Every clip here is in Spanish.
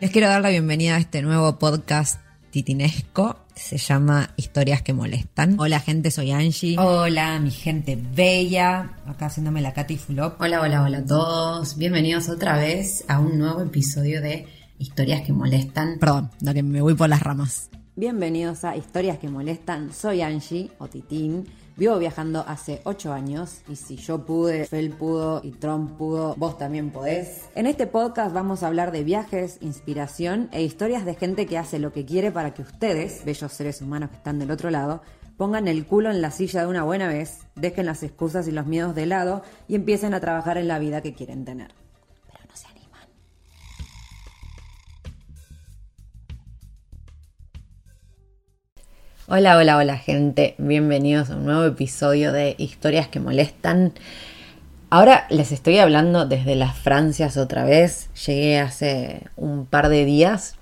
Les quiero dar la bienvenida a este nuevo podcast titinesco. Se llama Historias que molestan. Hola gente, soy Angie. Hola, mi gente bella. Acá haciéndome la Katy Fulop. Hola, hola, hola a todos. Bienvenidos otra vez a un nuevo episodio de Historias que molestan. Perdón, la que me voy por las ramas. Bienvenidos a Historias que molestan. Soy Angie o Titín. Vivo viajando hace 8 años y si yo pude, Fel pudo y Trump pudo, vos también podés. En este podcast vamos a hablar de viajes, inspiración e historias de gente que hace lo que quiere para que ustedes, bellos seres humanos que están del otro lado, pongan el culo en la silla de una buena vez, dejen las excusas y los miedos de lado y empiecen a trabajar en la vida que quieren tener. Hola, hola, hola gente. Bienvenidos a un nuevo episodio de Historias que molestan. Ahora les estoy hablando desde las Francias otra vez. Llegué hace un par de días.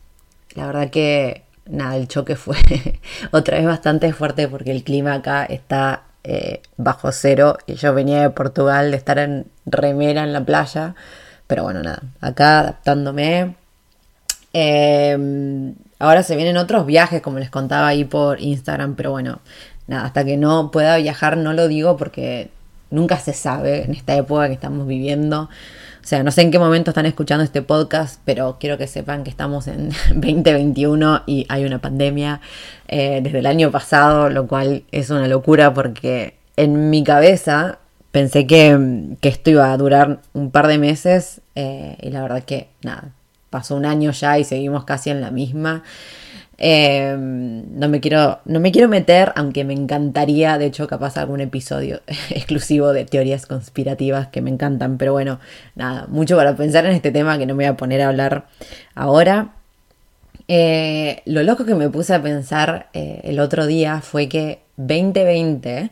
La verdad que nada, el choque fue otra vez bastante fuerte porque el clima acá está eh, bajo cero y yo venía de Portugal de estar en remera en la playa. Pero bueno, nada, acá adaptándome. Eh, ahora se vienen otros viajes, como les contaba ahí por Instagram, pero bueno, nada, hasta que no pueda viajar no lo digo porque nunca se sabe en esta época que estamos viviendo. O sea, no sé en qué momento están escuchando este podcast, pero quiero que sepan que estamos en 2021 y hay una pandemia eh, desde el año pasado, lo cual es una locura porque en mi cabeza pensé que, esto iba a durar un par de meses eh, y la verdad que nada, pasó un año ya y seguimos casi en la misma. Eh, no, me quiero, no me quiero meter, aunque me encantaría, de hecho, capaz algún episodio exclusivo de teorías conspirativas que me encantan, pero bueno, nada, mucho para pensar en este tema que no me voy a poner a hablar ahora. Eh, lo loco que me puse a pensar eh, el otro día fue que 2020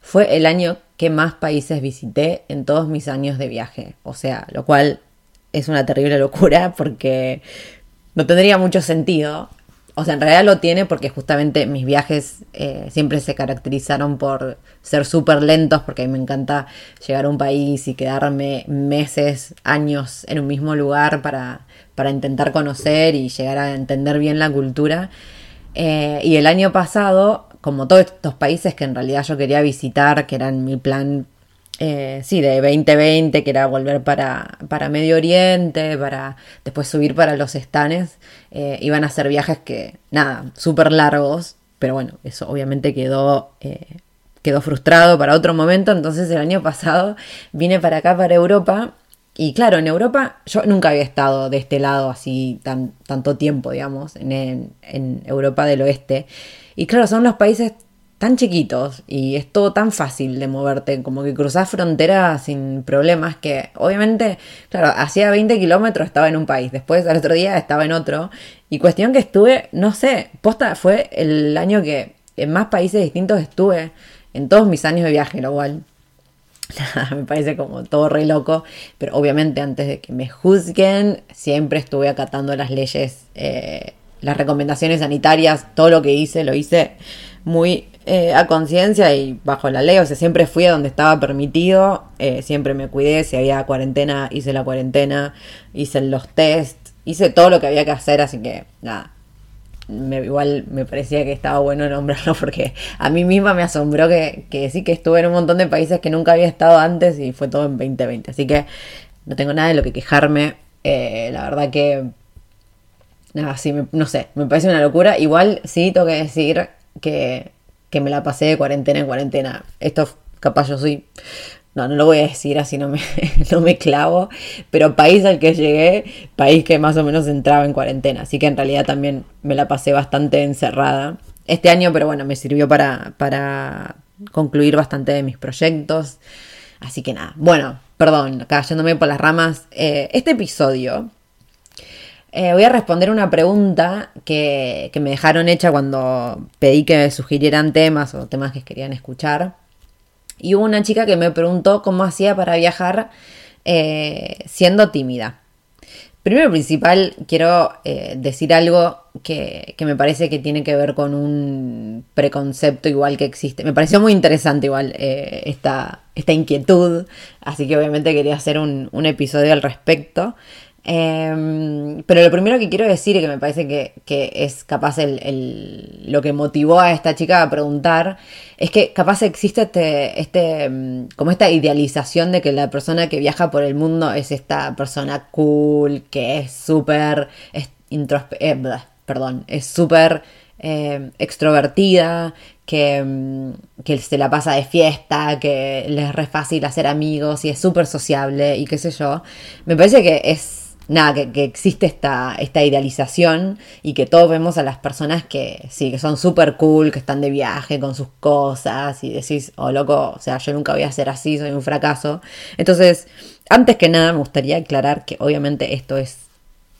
fue el año que más países visité en todos mis años de viaje, o sea, lo cual es una terrible locura porque no tendría mucho sentido. O sea, en realidad lo tiene porque justamente mis viajes eh, siempre se caracterizaron por ser súper lentos, porque a mí me encanta llegar a un país y quedarme meses, años en un mismo lugar para, para intentar conocer y llegar a entender bien la cultura. Eh, y el año pasado, como todos estos países que en realidad yo quería visitar, que eran mi plan eh, sí, de 2020, que era volver para, para, Medio Oriente, para después subir para los estanes, eh, iban a ser viajes que, nada, súper largos, pero bueno, eso obviamente quedó, eh, quedó frustrado para otro momento, entonces el año pasado vine para acá, para Europa, y claro, en Europa yo nunca había estado de este lado así tan, tanto tiempo, digamos, en, en, en Europa del Oeste, y claro, son los países tan chiquitos y es todo tan fácil de moverte, como que cruzás fronteras sin problemas, que obviamente, claro, hacía 20 kilómetros estaba en un país, después al otro día estaba en otro, y cuestión que estuve, no sé, posta fue el año que en más países distintos estuve, en todos mis años de viaje, lo cual me parece como todo re loco, pero obviamente antes de que me juzguen, siempre estuve acatando las leyes, eh, las recomendaciones sanitarias, todo lo que hice, lo hice muy eh, a conciencia y bajo la ley, o sea, siempre fui a donde estaba permitido, eh, siempre me cuidé, si había cuarentena, hice la cuarentena, hice los test, hice todo lo que había que hacer, así que nada, igual me parecía que estaba bueno nombrarlo porque a mí misma me asombró que, que sí que estuve en un montón de países que nunca había estado antes y fue todo en 2020. Así que no tengo nada de lo que quejarme. Eh, la verdad que... Nada, sí, me- no sé, me parece una locura. Igual sí tengo que decir que, que me la pasé de cuarentena en cuarentena. Esto capaz yo soy... No, no lo voy a decir así, no me, no me clavo. Pero país al que llegué, país que más o menos entraba en cuarentena. Así que en realidad también me la pasé bastante encerrada. Este año, pero bueno, me sirvió para, para concluir bastante de mis proyectos. Así que nada, bueno, perdón, cayéndome por las ramas. eh, este episodio eh, voy a responder una pregunta que, que me dejaron hecha cuando pedí que me sugirieran temas o temas que querían escuchar. Y hubo una chica que me preguntó cómo hacía para viajar eh, siendo tímida. Primero principal, quiero eh, decir algo que, que me parece que tiene que ver con un preconcepto igual que existe. Me pareció muy interesante igual esta, esta inquietud, así que obviamente quería hacer un, un episodio al respecto. Eh, pero lo primero que quiero decir y que me parece que, es capaz el, lo que motivó a esta chica a preguntar es que capaz existe este, este, mm, como esta idealización de que la persona que viaja por el mundo es esta persona cool, que es súper eh, perdón, es súper eh, extrovertida, que, que se la pasa de fiesta, que le es re fácil hacer amigos y es súper sociable y qué sé yo. Me parece que es nada, que, que existe esta, esta idealización y que todos vemos a las personas que sí, que son súper cool, que están de viaje con sus cosas y decís, oh loco, o sea, yo nunca voy a ser así, soy un fracaso. Entonces, antes que nada me gustaría aclarar que obviamente esto es,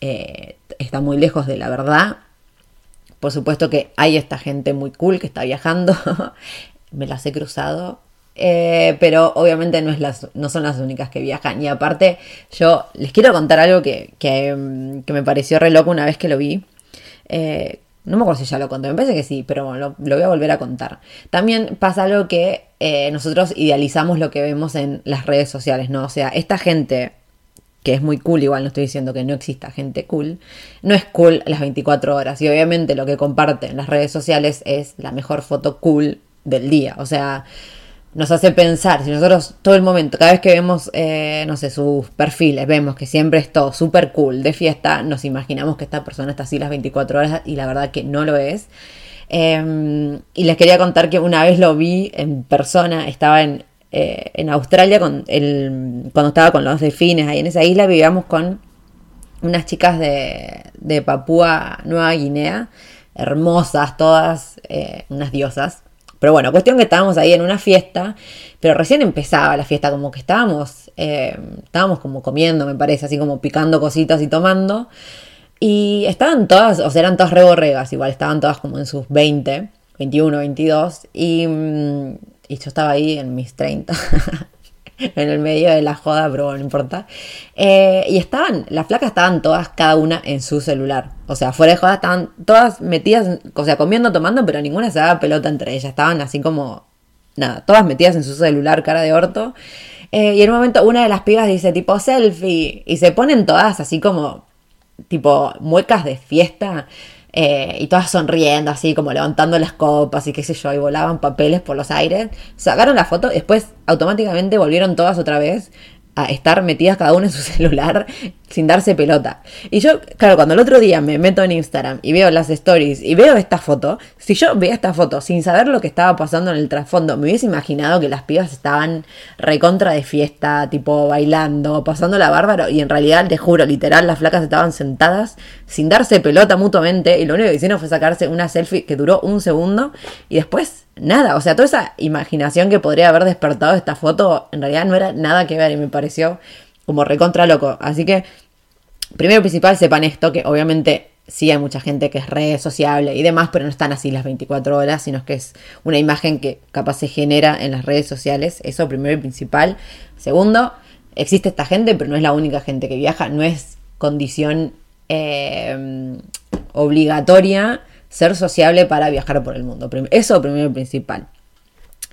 eh, está muy lejos de la verdad. Por supuesto que hay esta gente muy cool que está viajando, me las he cruzado, eh, pero obviamente no, son las únicas que viajan. Y aparte, yo les quiero contar algo que, mm, me pareció re loco una vez que lo vi. Eh, no me acuerdo si ya lo conté, me parece que sí, pero lo, lo voy a volver a contar. También pasa algo que eh, nosotros idealizamos lo que vemos en las redes sociales, ¿no? O sea, esta gente que es muy cool, igual no estoy diciendo que no exista gente cool, no es cool las 24 horas. Y obviamente lo que comparten en las redes sociales es la mejor foto cool del día. O sea, nos hace pensar, si nosotros todo el momento, cada vez que vemos, eh, no sé, sus perfiles, vemos que siempre es todo súper cool de fiesta, nos imaginamos que esta persona está así las 24 horas y la verdad que no lo es. Eh, y les quería contar que una vez lo vi en persona, estaba en, eh, en Australia con el, cuando estaba con los delfines ahí en esa isla, vivíamos con unas chicas de, de Papúa Nueva Guinea, hermosas todas, eh, unas diosas. Pero bueno, cuestión que estábamos ahí en una fiesta, pero recién empezaba la fiesta, como que estábamos, eh, estábamos como comiendo, me parece, así como picando cositas y tomando. Y estaban todas, o sea, eran todas reborregas, igual estaban todas como en sus 20, 21, 22. Y, mm, y yo estaba ahí en mis 30, en el medio de la joda, pero bueno, no importa. Eh, y estaban, las flacas estaban todas, cada una en su celular. O sea, fuera de joda, estaban todas metidas, o sea, comiendo, tomando, pero ninguna se daba pelota entre ellas. Estaban así como, nada, todas metidas en su celular, cara de orto. Eh, y en un momento una de las pibas dice tipo selfie y se ponen todas así como tipo muecas de fiesta eh, y todas sonriendo así como levantando las copas y qué sé yo y volaban papeles por los aires sacaron la foto después automáticamente volvieron todas otra vez a estar metidas cada una en su celular sin darse pelota. Y yo, claro, cuando el otro día me meto en Instagram y veo las stories y veo esta foto, si yo veía esta foto sin saber lo que estaba pasando en el trasfondo, me hubiese imaginado que las pibas estaban recontra de fiesta, tipo bailando, pasando la bárbaro, y en realidad, te juro, literal, las flacas estaban sentadas sin darse pelota mutuamente, y lo único que hicieron fue sacarse una selfie que duró un segundo, y después nada, o sea, toda esa imaginación que podría haber despertado esta foto, en realidad no era nada que ver, y me pareció como recontra loco. Así que, primero principal, sepan esto, que obviamente sí hay mucha gente que es re sociable y demás, pero no están así las 24 horas, sino que es una imagen que capaz se genera en las redes sociales. Eso primero y principal. Segundo, existe esta gente, pero no es la única gente que viaja, no es condición eh, obligatoria ser sociable para viajar por el mundo. Eso primero y principal.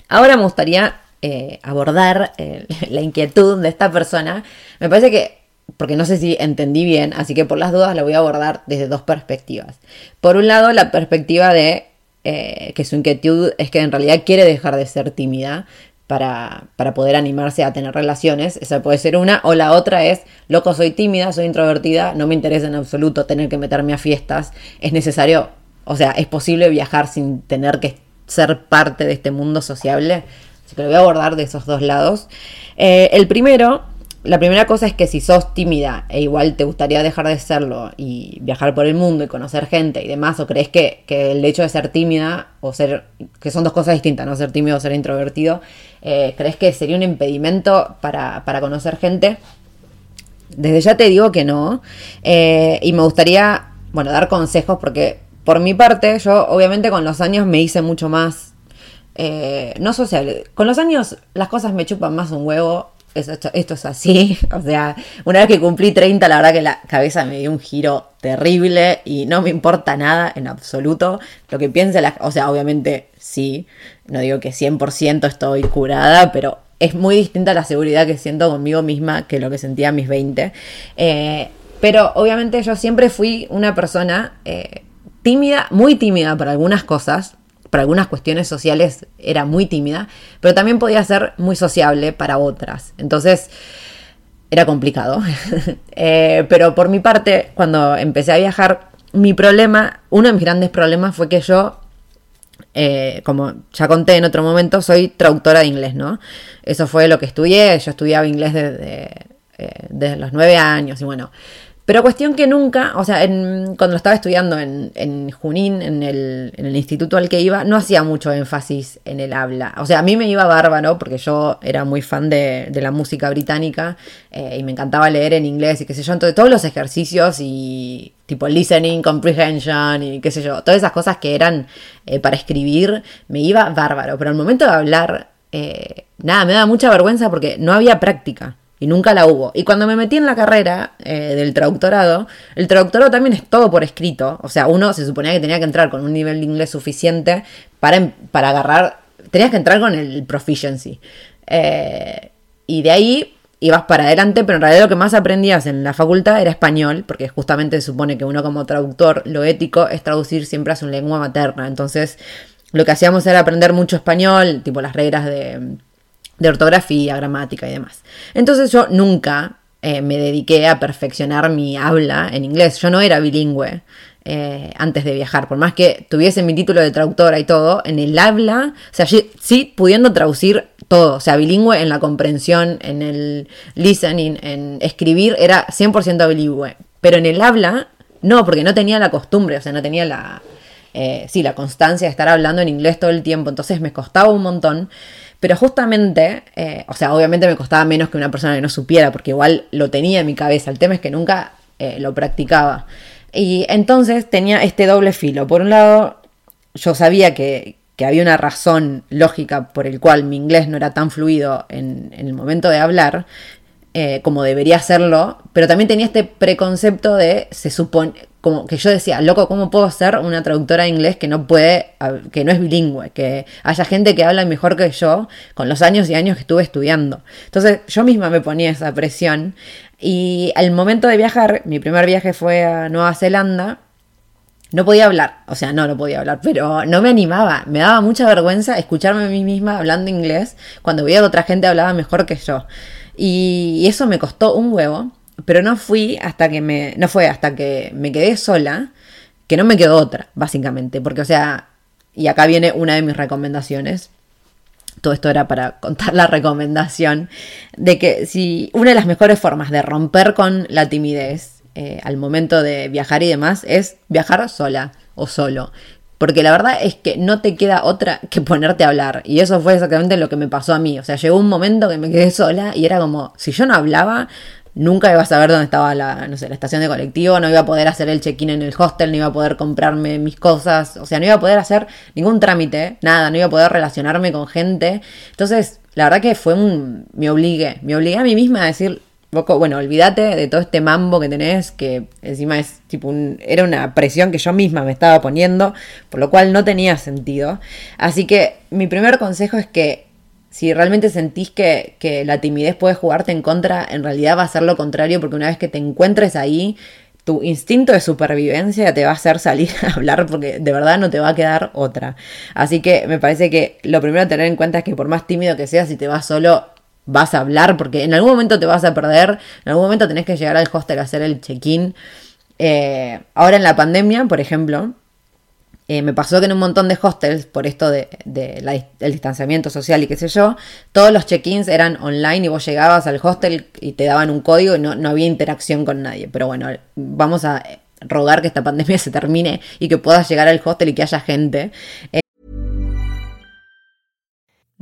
Ahora me gustaría eh, abordar eh, la inquietud de esta persona. Me parece que porque no sé si entendí bien, así que por las dudas la voy a abordar desde dos perspectivas. Por un lado, la perspectiva de eh, que su inquietud es que en realidad quiere dejar de ser tímida para, para, poder animarse a tener relaciones, esa puede ser una, o la otra es, loco, soy tímida, soy introvertida, no me interesa en absoluto tener que meterme a fiestas, es necesario, o sea, es posible viajar sin tener que ser parte de este mundo sociable, que lo voy a abordar de esos dos lados. Eh, el primero la primera cosa es que si sos tímida e igual te gustaría dejar de serlo y viajar por el mundo y conocer gente y demás, o crees que, el hecho de ser tímida o ser, que son dos cosas distintas, no ser tímido o ser introvertido, eh, crees que sería un impedimento para, conocer gente, desde ya te digo que no. Eh, y me gustaría, bueno, dar consejos porque por mi parte, yo obviamente con los años me hice mucho más, eh, no social. Con los años las cosas me chupan más un huevo esto, es así. O sea, una vez que cumplí 30, la verdad que la cabeza me dio un giro terrible y no me importa nada en absoluto lo que piense la... O sea, obviamente sí, no digo que 100% estoy curada, pero es muy distinta la seguridad que siento conmigo misma que lo que sentía a mis 20. Eh, pero obviamente yo siempre fui una persona eh, tímida, muy tímida para algunas cosas, para algunas cuestiones sociales era muy tímida, pero también podía ser muy sociable para otras. Entonces era complicado. Eh, pero por mi parte, cuando empecé a viajar, mi problema, uno de mis grandes problemas fue que yo eh, como ya conté en otro momento, soy traductora de inglés, ¿no? Eso fue lo que estudié, yo estudiaba inglés desde, eh, desde los nueve años y bueno, pero cuestión que nunca, o sea, cuando estaba estudiando en, Junín, en el, instituto al que iba, no hacía mucho énfasis en el habla. O sea, a mí me iba bárbaro porque yo era muy fan de, la música británica eh, y me encantaba leer en inglés y qué sé yo. Entonces, todos los ejercicios y tipo listening, comprehension y qué sé yo, todas esas cosas que eran eh, para escribir, me iba bárbaro. Pero al momento de hablar, eh, nada, me daba mucha vergüenza porque no había práctica y nunca la hubo. Y cuando me metí en la carrera eh, del traductorado, el traductorado también es todo por escrito. O sea, uno se suponía que tenía que entrar con un nivel de inglés suficiente para, em, para agarrar, tenías que entrar con el proficiency. Eh, y de ahí ibas para adelante, pero en realidad lo que más aprendías en la facultad era español, porque justamente se supone que uno como traductor, lo ético es traducir siempre a su lengua materna. Entonces, lo que hacíamos era aprender mucho español, tipo las reglas de de ortografía, gramática y demás. Entonces yo nunca eh, me dediqué a perfeccionar mi habla en inglés. Yo no era bilingüe eh, antes de viajar, por más que tuviese mi título de traductora y todo, en el habla, o sea, sí, pudiendo traducir todo, o sea, bilingüe en la comprensión, en el listening, en escribir, era 100% bilingüe, pero en el habla, no, porque no tenía la costumbre, o sea, no tenía la, eh, sí, la constancia de estar hablando en inglés todo el tiempo, entonces me costaba un montón. Pero justamente, eh, o sea, obviamente me costaba menos que una persona que no supiera, porque igual lo tenía en mi cabeza. El tema es que nunca eh, lo practicaba. Y entonces tenía este doble filo. Por un lado, yo sabía que, había una razón lógica por el cual mi inglés no era tan fluido en, el momento de hablar, eh, como debería serlo, pero también tenía este preconcepto de se supone, como que yo decía, loco, ¿cómo puedo ser una traductora de inglés que no puede, que no es bilingüe? Que haya gente que habla mejor que yo con los años y años que estuve estudiando. Entonces yo misma me ponía esa presión y al momento de viajar, mi primer viaje fue a Nueva Zelanda, no podía hablar, o sea, no, no podía hablar, pero no me animaba, me daba mucha vergüenza escucharme a mí misma hablando inglés cuando veía que otra gente hablaba mejor que yo. Y eso me costó un huevo. Pero no fui hasta que me. No fue hasta que me quedé sola, que no me quedó otra, básicamente. Porque, o sea, y acá viene una de mis recomendaciones. Todo esto era para contar la recomendación de que si una de las mejores formas de romper con la timidez eh, al momento de viajar y demás es viajar sola o solo. Porque la verdad es que no te queda otra que ponerte a hablar. Y eso fue exactamente lo que me pasó a mí. O sea, llegó un momento que me quedé sola y era como, si yo no hablaba, nunca iba a saber dónde estaba la, no sé, la estación de colectivo, no iba a poder hacer el check-in en el hostel, no iba a poder comprarme mis cosas, o sea, no iba a poder hacer ningún trámite, nada, no iba a poder relacionarme con gente. Entonces, la verdad que fue un... me obligué, me obligué a mí misma a decir, bueno, olvídate de todo este mambo que tenés, que encima es tipo un, era una presión que yo misma me estaba poniendo, por lo cual no tenía sentido. Así que mi primer consejo es que si realmente sentís que, que la timidez puede jugarte en contra, en realidad va a ser lo contrario porque una vez que te encuentres ahí, tu instinto de supervivencia te va a hacer salir a hablar porque de verdad no te va a quedar otra. Así que me parece que lo primero a tener en cuenta es que por más tímido que seas, si te vas solo, vas a hablar porque en algún momento te vas a perder, en algún momento tenés que llegar al hostel a hacer el check-in. Eh, ahora en la pandemia, por ejemplo, eh, me pasó que en un montón de hostels, por esto del de, distanciamiento social y qué sé yo, todos los check-ins eran online y vos llegabas al hostel y te daban un código y no, no había interacción con nadie. Pero bueno, vamos a rogar que esta pandemia se termine y que puedas llegar al hostel y que haya gente.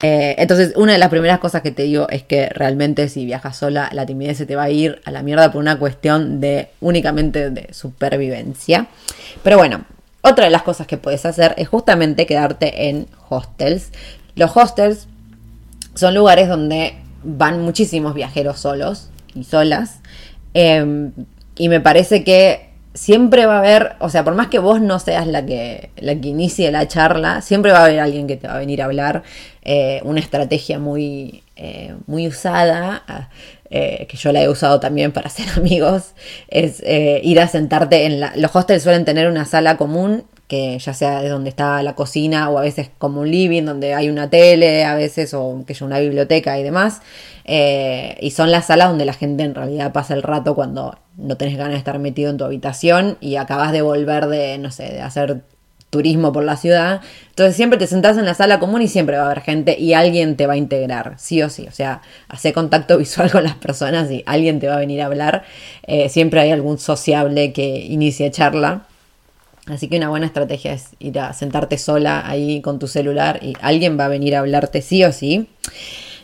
Eh, entonces, una de las primeras cosas que te digo es que realmente si viajas sola, la timidez se te va a ir a la mierda por una cuestión de únicamente de supervivencia. Pero bueno, otra de las cosas que puedes hacer es justamente quedarte en hostels. Los hostels son lugares donde van muchísimos viajeros solos y solas. Eh, y me parece que siempre va a haber, o sea, por más que vos no seas la que, la que inicie la charla, siempre va a haber alguien que te va a venir a hablar. Eh, una estrategia muy, eh, muy usada, eh, que yo la he usado también para hacer amigos, es ir a sentarte en la... Los hostels suelen tener una sala común que ya sea de donde está la cocina o a veces como un living donde hay una tele, a veces o que una biblioteca y demás. y son las salas donde la gente en realidad pasa el rato cuando no tenés ganas de estar metido en tu habitación y acabas de volver de, no sé, de hacer turismo por la ciudad. Entonces siempre te sentás en la sala común y siempre va a haber gente y alguien te va a integrar, sí o sí. O sea, hace contacto visual con las personas y alguien te va a venir a hablar. Eh, siempre hay algún sociable que inicie charla. Así que una buena estrategia es ir a sentarte sola ahí con tu celular y alguien va a venir a hablarte sí o sí.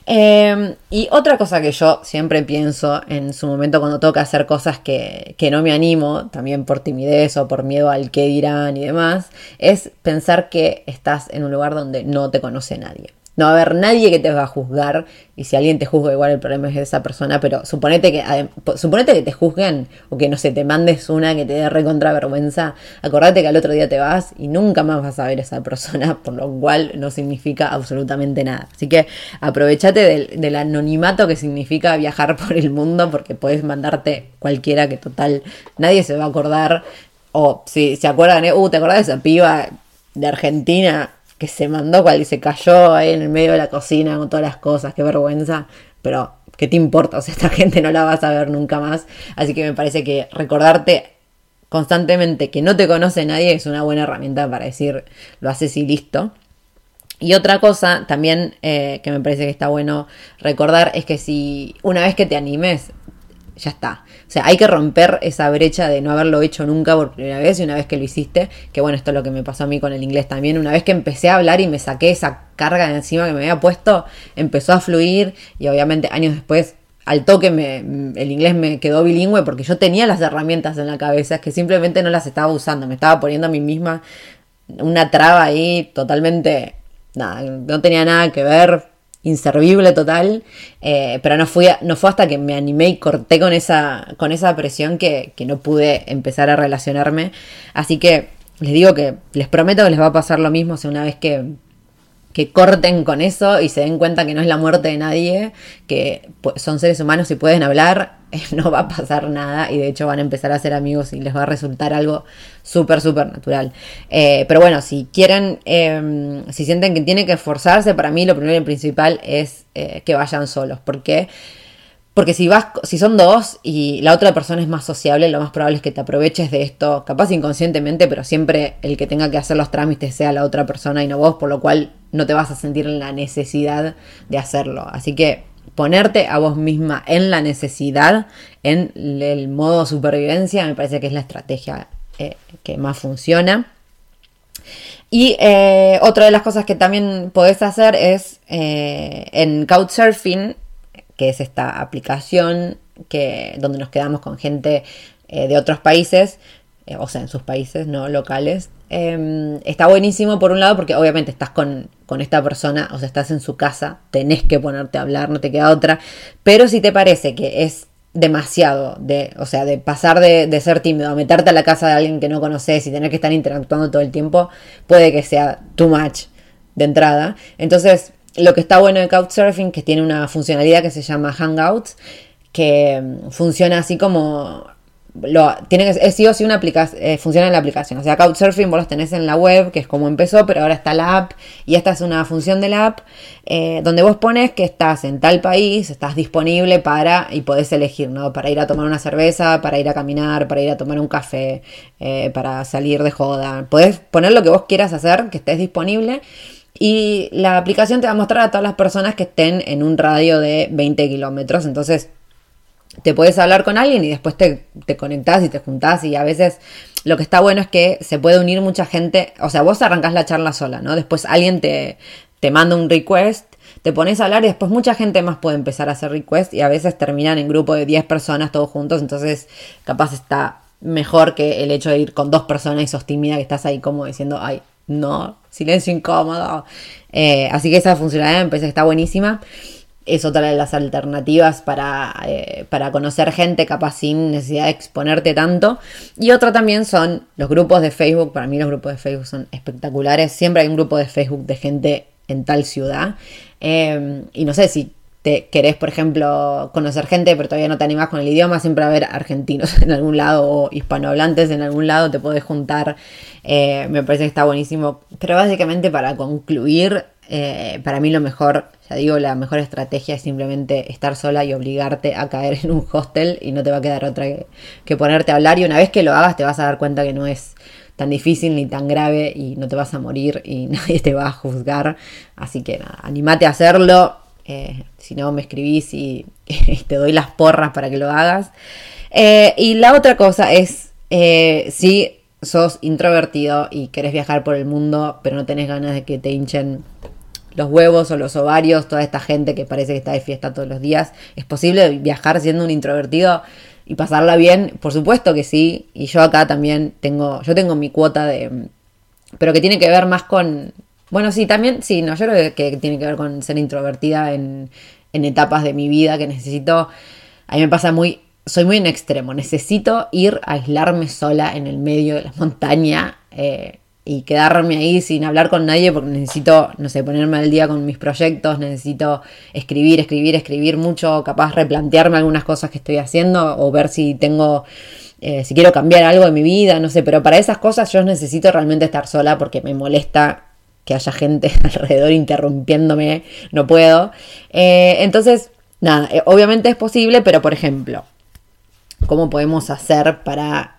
Em, y otra cosa que yo siempre pienso en su momento cuando toca hacer cosas que, que, no me animo, también por timidez o por miedo al que dirán y demás, es pensar que estás en un lugar donde no te conoce nadie. No va a haber nadie que te va a juzgar y si alguien te juzga igual el problema es de esa persona, pero suponete que, suponete que te juzguen o que no sé, te mandes una que te dé recontra vergüenza, acordate que al otro día te vas y nunca más vas a ver a esa persona, por lo cual no significa absolutamente nada. Así que aprovechate del, anonimato que significa viajar por el mundo porque puedes mandarte cualquiera que total nadie se va a acordar. O si se acuerdan, uh, ¿te acordás de esa piba de Argentina? Se mandó cual y se cayó ahí en el medio de la cocina con todas las cosas, qué vergüenza, pero ¿qué te importa? O sea, esta gente no la vas a ver nunca más, así que me parece que recordarte constantemente que no te conoce nadie es una buena herramienta para decir lo haces y listo. Y otra cosa también eh, que me parece que está bueno recordar es que si una vez que te animes ya está. O sea, hay que romper esa brecha de no haberlo hecho nunca por primera vez y una vez que lo hiciste, que bueno, esto es lo que me pasó a mí con el inglés también, una vez que empecé a hablar y me saqué esa carga de encima que me había puesto, empezó a fluir y obviamente años después al toque me, el inglés me quedó bilingüe porque yo tenía las herramientas en la cabeza, es que simplemente no las estaba usando, me estaba poniendo a mí misma una traba ahí totalmente, nada, no tenía nada que ver, inservible total, eh, pero no, fui no fue hasta que me animé y corté con esa, con esa presión que, que no pude empezar a relacionarme. Así que les digo que les prometo que les va a pasar lo mismo, si una vez que, que corten con eso y se den cuenta que no es la muerte de nadie, que son seres humanos y pueden hablar, no va a pasar nada y de hecho van a empezar a ser amigos y les va a resultar algo súper, súper natural. Eh, pero bueno, si quieren, em, si sienten que tienen que esforzarse, para mí lo primero y principal es eh, que vayan solos, porque porque si vas, si son dos y la otra persona es más sociable, lo más probable es que te aproveches de esto, capaz inconscientemente, pero siempre el que tenga que hacer los trámites sea la otra persona y no vos, por lo cual no te vas a sentir en la necesidad de hacerlo. Así que ponerte a vos misma en la necesidad, en el modo supervivencia, me parece que es la estrategia eh, que más funciona. Y eh, otra de las cosas que también podés hacer es eh, en Couchsurfing que es esta aplicación que, donde nos quedamos con gente de otros países, o sea, en sus países, no locales. Em, está buenísimo por un lado porque obviamente estás con, esta persona, o sea, estás en su casa, tenés que ponerte a hablar, no te queda otra, pero si te parece que es demasiado, de, o sea, de pasar de, de, ser tímido a meterte a la casa de alguien que no conoces y tener que estar interactuando todo el tiempo, puede que sea too much de entrada. Entonces, lo que está bueno de Couchsurfing, que tiene una funcionalidad que se llama Hangouts, que mm, funciona así como lo, tiene que, es sí o sí una aplicación, eh, funciona en la aplicación. O sea, Couchsurfing vos los tenés en la web, que es como empezó, pero ahora está la app. Y esta es una función de la app eh, donde vos pones que estás en tal país, estás disponible para, y podés elegir, ¿no? Para ir a tomar una cerveza, para ir a caminar, para ir a tomar un café, eh, para salir de joda. Podés poner lo que vos quieras hacer, que estés disponible. Y la aplicación te va a mostrar a todas las personas que estén en un radio de 20 kilómetros. Entonces, te puedes hablar con alguien y después te, te conectás y te juntás. Y a veces lo que está bueno es que se puede unir mucha gente. O sea, vos arrancás la charla sola, ¿no? Después alguien te, te manda un request te pones a hablar y después mucha gente más puede empezar a hacer request y a veces terminan en grupo de 10 personas todos juntos, entonces capaz está mejor que el hecho de ir con dos personas y sos tímida que estás ahí como diciendo, ay, no, silencio incómodo. Eh, así que esa funcionalidad me parece que está buenísima. Es otra de las alternativas para, eh, para conocer gente capaz sin necesidad de exponerte tanto. Y otra también son los grupos de Facebook. Para mí los grupos de Facebook son espectaculares. Siempre hay un grupo de Facebook de gente en tal ciudad. Eh, y no sé si te querés, por ejemplo, conocer gente, pero todavía no te animas con el idioma, siempre va a haber argentinos en algún lado o hispanohablantes en algún lado, te podés juntar. Eh, me parece que está buenísimo. Pero básicamente para concluir, eh, para mí lo mejor, ya digo, la mejor estrategia es simplemente estar sola y obligarte a caer en un hostel y no te va a quedar otra que, ponerte a hablar. Y una vez que lo hagas te vas a dar cuenta que no es tan difícil ni tan grave y no te vas a morir y nadie te va a juzgar. Así que nada, animate a hacerlo eh, si no, me escribís y, te doy las porras para que lo hagas. Eh, y la otra cosa es, si sos introvertido y querés viajar por el mundo, pero no tenés ganas de que te hinchen los huevos o los ovarios, toda esta gente que parece que está de fiesta todos los días, ¿es posible viajar siendo un introvertido y pasarla bien? Por supuesto que sí, y yo acá también tengo, yo tengo mi cuota de, pero que tiene que ver más con Bueno, sí, también, sí, no, yo creo que tiene que ver con ser introvertida en, en etapas de mi vida que necesito, a mí me pasa muy, soy muy en extremo, necesito ir a aislarme sola en el medio de la montaña eh, y quedarme ahí sin hablar con nadie porque necesito, no sé, ponerme al día con mis proyectos, necesito escribir, escribir, escribir mucho, capaz replantearme algunas cosas que estoy haciendo o ver si tengo eh, si quiero cambiar algo en mi vida, no sé, pero para esas cosas yo necesito realmente estar sola porque me molesta que haya gente alrededor interrumpiéndome, no puedo. Eh, entonces, nada, eh, obviamente es posible, pero por ejemplo, ¿cómo podemos hacer para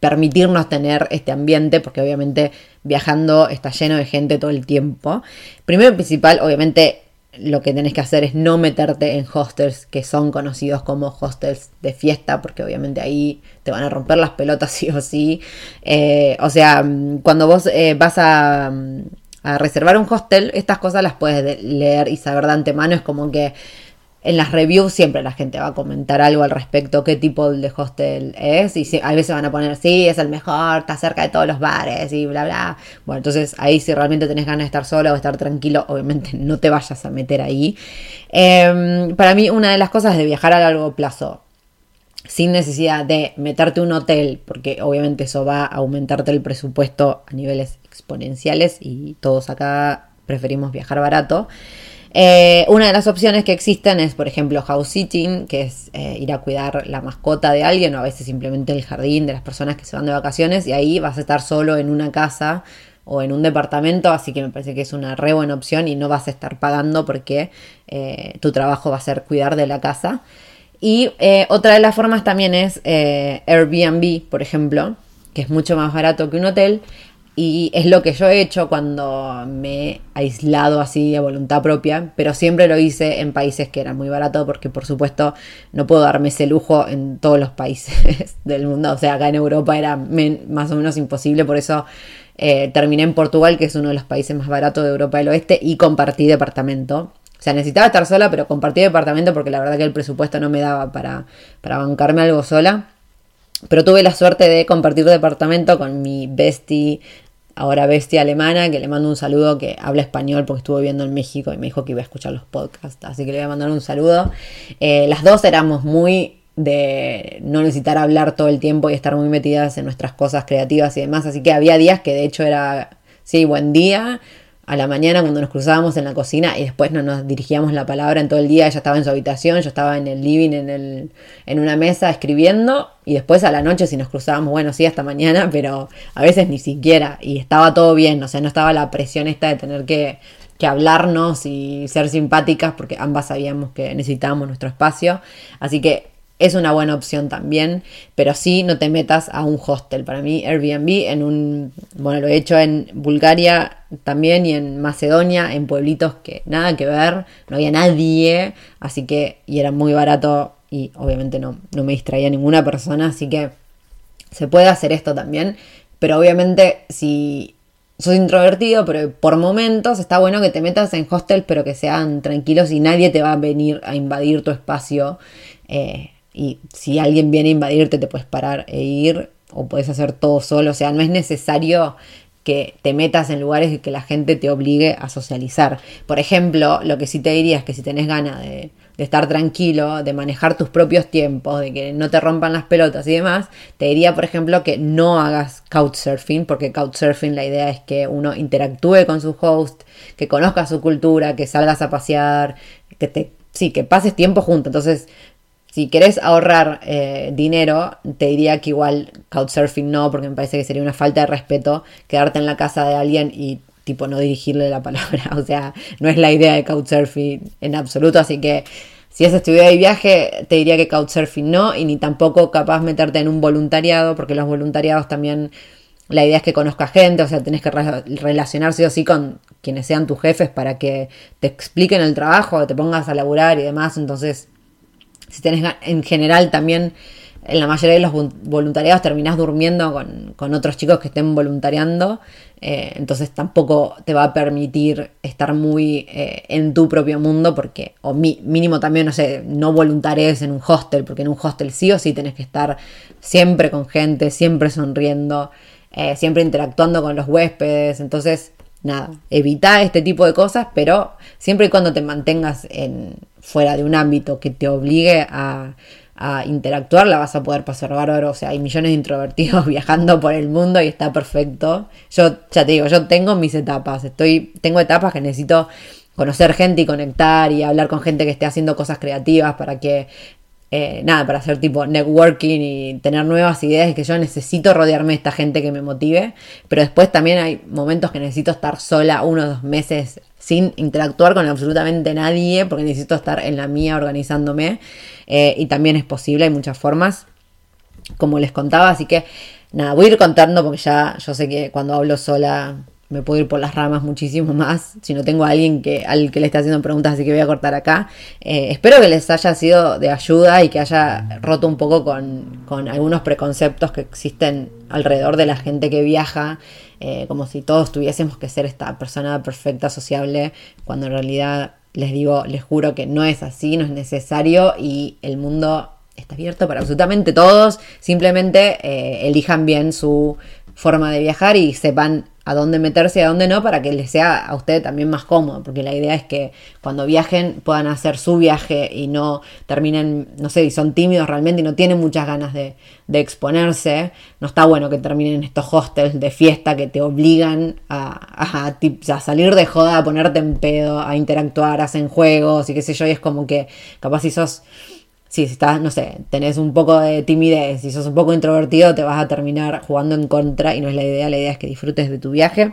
permitirnos tener este ambiente? Porque obviamente viajando está lleno de gente todo el tiempo. Primero y principal, obviamente lo que tenés que hacer es no meterte en hostels que son conocidos como hostels de fiesta, porque obviamente ahí te van a romper las pelotas sí o sí. Eh, o sea, mm, cuando vos eh, vas a, mm, a reservar un hostel, estas cosas las puedes leer y saber de antemano. Es como que en las reviews siempre la gente va a comentar algo al respecto, qué tipo de hostel es, y a veces van a poner, sí, es el mejor, está cerca de todos los bares y bla, bla. Bueno, entonces ahí si realmente tenés ganas de estar solo o estar tranquilo, obviamente no te vayas a meter ahí. Em, para mí una de las cosas de viajar a largo plazo, sin necesidad de meterte un hotel, porque obviamente eso va a aumentarte el presupuesto a niveles exponenciales y todos acá preferimos viajar barato. Eh, una de las opciones que existen es, por ejemplo, house sitting, que es eh, ir a cuidar la mascota de alguien o a veces simplemente el jardín de las personas que se van de vacaciones y ahí vas a estar solo en una casa o en un departamento, así que me parece que es una re buena opción y no vas a estar pagando porque eh, tu trabajo va a ser cuidar de la casa. Y otra de las formas también es Airbnb, por ejemplo, que es mucho más barato que un hotel y es lo que yo he hecho cuando me he aislado así a voluntad propia, pero siempre lo hice en países que eran muy baratos porque por supuesto no puedo darme ese lujo en todos los países del mundo. O sea, acá en Europa era más o menos imposible, por eso eh, terminé en Portugal, que es uno de los países más baratos de Europa del Oeste, y compartí departamento. O sea, necesitaba estar sola, pero compartí departamento porque la verdad que el presupuesto no me daba para, para bancarme algo sola. Pero tuve la suerte de compartir departamento con mi bestie, ahora bestia alemana, que le mando un saludo, que habla español porque estuvo viviendo en México y me dijo que iba a escuchar los podcasts, así que le voy a mandar un saludo. Eh, las dos éramos muy de no necesitar hablar todo el tiempo y estar muy metidas en nuestras cosas creativas y demás, así que había días que de hecho era, sí, buen día, a la mañana cuando nos cruzábamos en la cocina y después no nos dirigíamos la palabra en todo el día. Ella estaba en su habitación, yo estaba en el living, en, el, en una mesa escribiendo y después a la noche si nos cruzábamos, bueno, sí, hasta mañana, pero a veces ni siquiera y estaba todo bien, o sea, no estaba la presión esta de tener que, que hablarnos y ser simpáticas porque ambas sabíamos que necesitábamos nuestro espacio. Así que es una buena opción también, pero sí no te metas a un hostel. Para mí Airbnb en un, bueno, lo he hecho en Bulgaria también y en Macedonia, en pueblitos que nada que ver, no había nadie, así que, y era muy barato y obviamente no, no me distraía ninguna persona, así que se puede hacer esto también, pero obviamente si sos introvertido, pero por momentos está bueno que te metas en hostel, pero que sean tranquilos y nadie te va a venir a invadir tu espacio. Eh, y si alguien viene a invadirte te puedes parar e ir o puedes hacer todo solo, o sea, no es necesario que te metas en lugares que la gente te obligue a socializar. Por ejemplo, lo que sí te diría es que si tenés ganas de, de, estar tranquilo, de manejar tus propios tiempos, de que no te rompan las pelotas y demás, te diría, por ejemplo, que no hagas couchsurfing, porque couchsurfing la idea es que uno interactúe con su host, que conozca su cultura, que salgas a pasear, que te sí, que pases tiempo junto. Entonces, si querés ahorrar eh, dinero, te diría que igual Couchsurfing no, porque me parece que sería una falta de respeto quedarte en la casa de alguien y tipo no dirigirle la palabra. O sea, no es la idea de Couchsurfing en absoluto, así que si es estudiar de viaje, te diría que Couchsurfing no, y ni tampoco capaz meterte en un voluntariado, porque los voluntariados también, la idea es que conozcas gente, o sea, tenés que relacionarse así con quienes sean tus jefes para que te expliquen el trabajo, te pongas a laburar y demás, entonces si tenés en general también en la mayoría de los voluntariados terminás durmiendo con, otros chicos que estén voluntariando, eh, entonces tampoco te va a permitir estar muy eh, en tu propio mundo, porque, o mínimo también, no sé, no voluntarios en un hostel, porque en un hostel sí o sí tenés que estar siempre con gente, siempre sonriendo, eh, siempre interactuando con los huéspedes, entonces nada, evita este tipo de cosas, pero siempre y cuando te mantengas en, fuera de un ámbito que te obligue a, interactuar, la vas a poder pasar bárbaro. O sea, hay millones de introvertidos viajando por el mundo y está perfecto. Yo ya te digo, yo tengo mis etapas. Estoy, tengo etapas que necesito conocer gente y conectar y hablar con gente que esté haciendo cosas creativas para que eh, nada, para hacer tipo networking y tener nuevas ideas y que yo necesito rodearme de esta gente que me motive, pero después también hay momentos que necesito estar sola uno o dos meses sin interactuar con absolutamente nadie porque necesito estar en la mía organizándome eh, y también es posible, hay muchas formas, como les contaba, así que nada, voy a ir contando porque ya yo sé que cuando hablo sola me puedo ir por las ramas muchísimo más si no tengo a alguien que, al que le esté haciendo preguntas, así que voy a cortar acá. Eh, espero que les haya sido de ayuda y que haya roto un poco con, con algunos preconceptos que existen alrededor de la gente que viaja, eh, como si todos tuviésemos que ser esta persona perfecta, sociable, cuando en realidad les digo, les juro que no es así, no es necesario y el mundo está abierto para absolutamente todos, simplemente eh, elijan bien su forma de viajar y sepan a dónde meterse y a dónde no para que les sea a usted también más cómodo, porque la idea es que cuando viajen puedan hacer su viaje y no terminen, no sé, y son tímidos realmente y no tienen muchas ganas de, exponerse, no está bueno que terminen en estos hostels de fiesta que te obligan a, a, salir de joda, a ponerte en pedo, a interactuar, hacen juegos y qué sé yo, y es como que capaz si sos si estás, no sé, tenés un poco de timidez, si sos un poco introvertido, te vas a terminar jugando en contra y no es la idea, la idea es que disfrutes de tu viaje.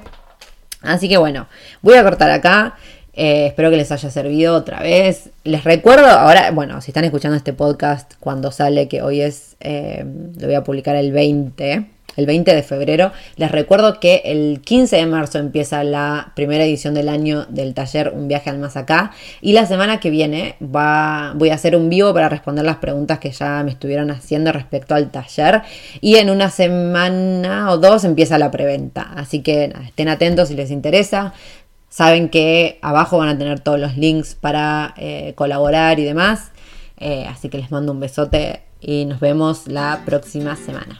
Así que bueno, voy a cortar acá. Eh, espero que les haya servido otra vez. Les recuerdo, ahora, bueno, si están escuchando este podcast cuando sale, que hoy es, eh, lo voy a publicar el 20 el 20 de febrero. Les recuerdo que el 15 de marzo empieza la primera edición del año del taller Un viaje al más acá. Y la semana que viene voy a hacer un vivo para responder las preguntas que ya me estuvieron haciendo respecto al taller. Y en una semana o dos empieza la preventa. Así que estén atentos si les interesa. Saben que abajo van a tener todos los links para eh, colaborar y demás. Eh, así que les mando un besote y nos vemos la próxima semana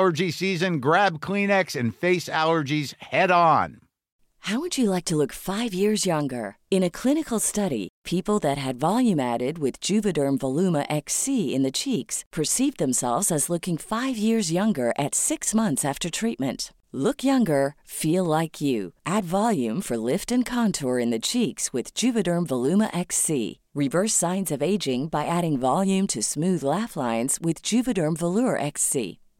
allergy season, grab Kleenex and face allergies head on. How would you like to look five years younger? In a clinical study, people that had volume added with Juvederm Voluma XC in the cheeks perceived themselves as looking five years younger at six months after treatment. Look younger, feel like you. Add volume for lift and contour in the cheeks with Juvederm Voluma XC. Reverse signs of aging by adding volume to smooth laugh lines with Juvederm Volure XC.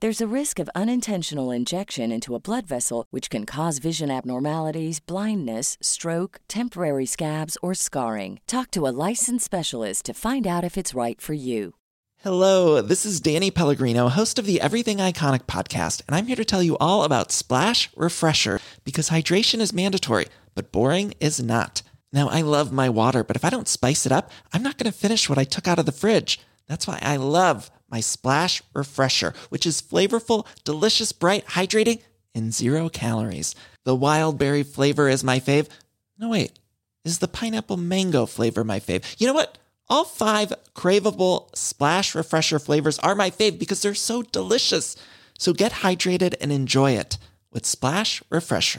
There's a risk of unintentional injection into a blood vessel, which can cause vision abnormalities, blindness, stroke, temporary scabs, or scarring. Talk to a licensed specialist to find out if it's right for you. Hello, this is Danny Pellegrino, host of the Everything Iconic podcast, and I'm here to tell you all about Splash Refresher because hydration is mandatory, but boring is not. Now, I love my water, but if I don't spice it up, I'm not going to finish what I took out of the fridge. That's why I love my Splash Refresher, which is flavorful, delicious, bright, hydrating, and zero calories. The wild berry flavor is my fave. No, wait, is the pineapple mango flavor my fave? You know what? All five craveable Splash Refresher flavors are my fave because they're so delicious. So get hydrated and enjoy it with Splash Refresher.